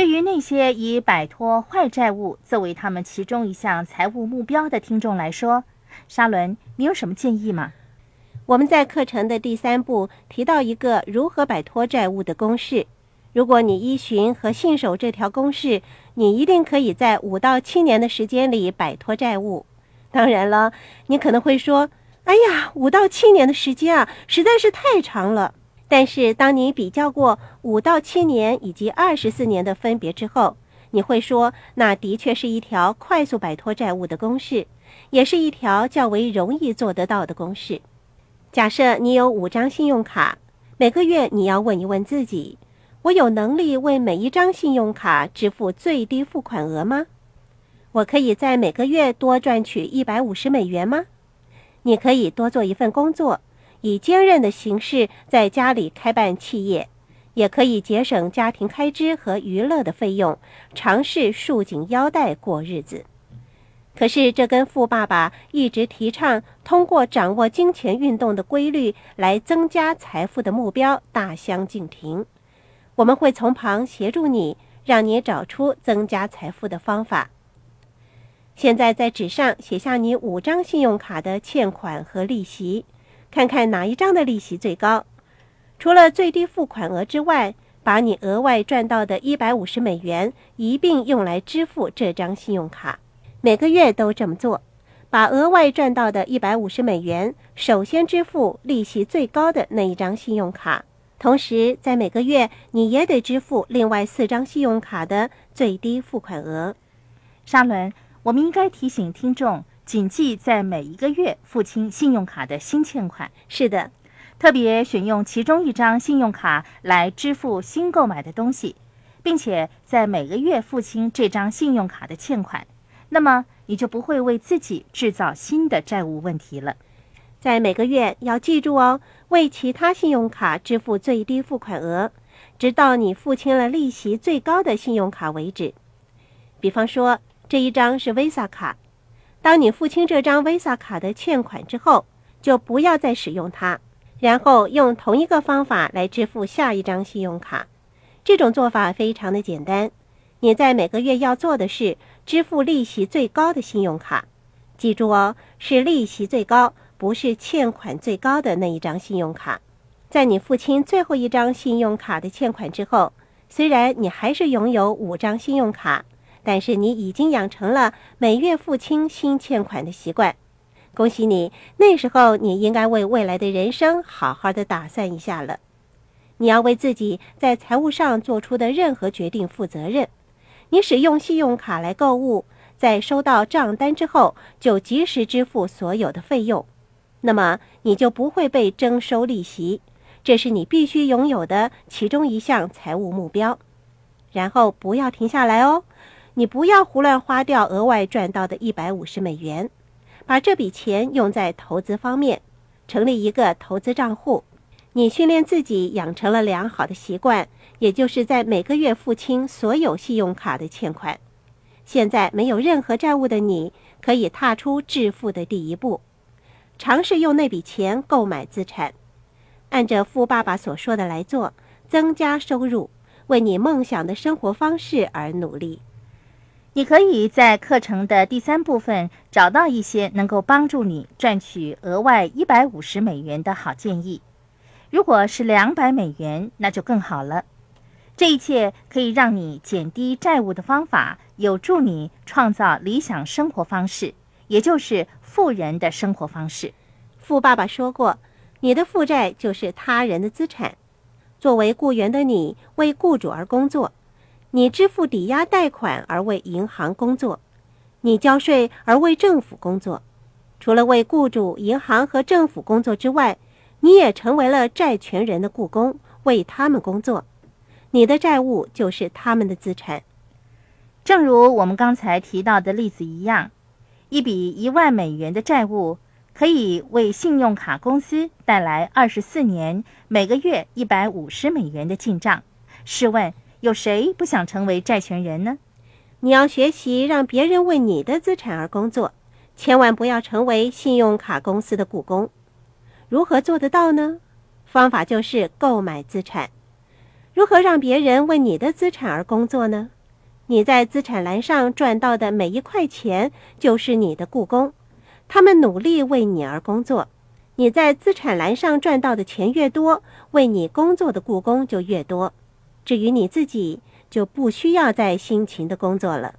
对于那些以摆脱坏债务作为他们其中一项财务目标的听众来说，沙伦，你有什么建议吗？我们在课程的第三步提到一个如何摆脱债务的公式。如果你依循和信守这条公式，你一定可以在五到七年的时间里摆脱债务。当然了，你可能会说：“哎呀，五到七年的时间啊，实在是太长了。”但是，当你比较过五到七年以及二十四年的分别之后，你会说，那的确是一条快速摆脱债务的公式，也是一条较为容易做得到的公式。假设你有五张信用卡，每个月你要问一问自己。我有能力为每一张信用卡支付最低付款额吗？我可以在每个月多赚取一百五十美元吗？你可以多做一份工作，以兼任的形式在家里开办企业，也可以节省家庭开支和娱乐的费用，尝试束紧腰带过日子。可是，这跟富爸爸一直提倡通过掌握金钱运动的规律来增加财富的目标大相径庭。我们会从旁协助你，让你找出增加财富的方法。现在在纸上写下你五张信用卡的欠款和利息，看看哪一张的利息最高。除了最低付款额之外，把你额外赚到的一百五十美元一并用来支付这张信用卡，每个月都这么做。把额外赚到的一百五十美元首先支付利息最高的那一张信用卡。同时，在每个月你也得支付另外四张信用卡的最低付款额。沙伦，我们应该提醒听众谨记在每一个月付清信用卡的新欠款。是的，特别选用其中一张信用卡来支付新购买的东西，并且在每个月付清这张信用卡的欠款，那么你就不会为自己制造新的债务问题了。在每个月要记住哦，为其他信用卡支付最低付款额，直到你付清了利息最高的信用卡为止。比方说，这一张是 Visa 卡，当你付清这张 Visa 卡的欠款之后，就不要再使用它，然后用同一个方法来支付下一张信用卡。这种做法非常的简单，你在每个月要做的是支付利息最高的信用卡。记住哦，是利息最高。不是欠款最高的那一张信用卡，在你付清最后一张信用卡的欠款之后，虽然你还是拥有五张信用卡，但是你已经养成了每月付清新欠款的习惯。恭喜你，那时候你应该为未来的人生好好的打算一下了。你要为自己在财务上做出的任何决定负责任。你使用信用卡来购物，在收到账单之后就及时支付所有的费用。那么你就不会被征收利息，这是你必须拥有的其中一项财务目标。然后不要停下来哦，你不要胡乱花掉额外赚到的一百五十美元，把这笔钱用在投资方面，成立一个投资账户。你训练自己养成了良好的习惯，也就是在每个月付清所有信用卡的欠款。现在没有任何债务的你，可以踏出致富的第一步。尝试用那笔钱购买资产，按着富爸爸所说的来做，增加收入，为你梦想的生活方式而努力。你可以在课程的第三部分找到一些能够帮助你赚取额外一百五十美元的好建议。如果是两百美元，那就更好了。这一切可以让你减低债务的方法，有助你创造理想生活方式。也就是富人的生活方式。富爸爸说过：“你的负债就是他人的资产。作为雇员的你，为雇主而工作；你支付抵押贷款而为银行工作；你交税而为政府工作。除了为雇主、银行和政府工作之外，你也成为了债权人的雇工，为他们工作。你的债务就是他们的资产。正如我们刚才提到的例子一样。”一笔一万美元的债务可以为信用卡公司带来二十四年每个月一百五十美元的进账。试问，有谁不想成为债权人呢？你要学习让别人为你的资产而工作，千万不要成为信用卡公司的雇工。如何做得到呢？方法就是购买资产。如何让别人为你的资产而工作呢？你在资产栏上赚到的每一块钱就是你的雇工，他们努力为你而工作。你在资产栏上赚到的钱越多，为你工作的雇工就越多。至于你自己，就不需要再辛勤的工作了。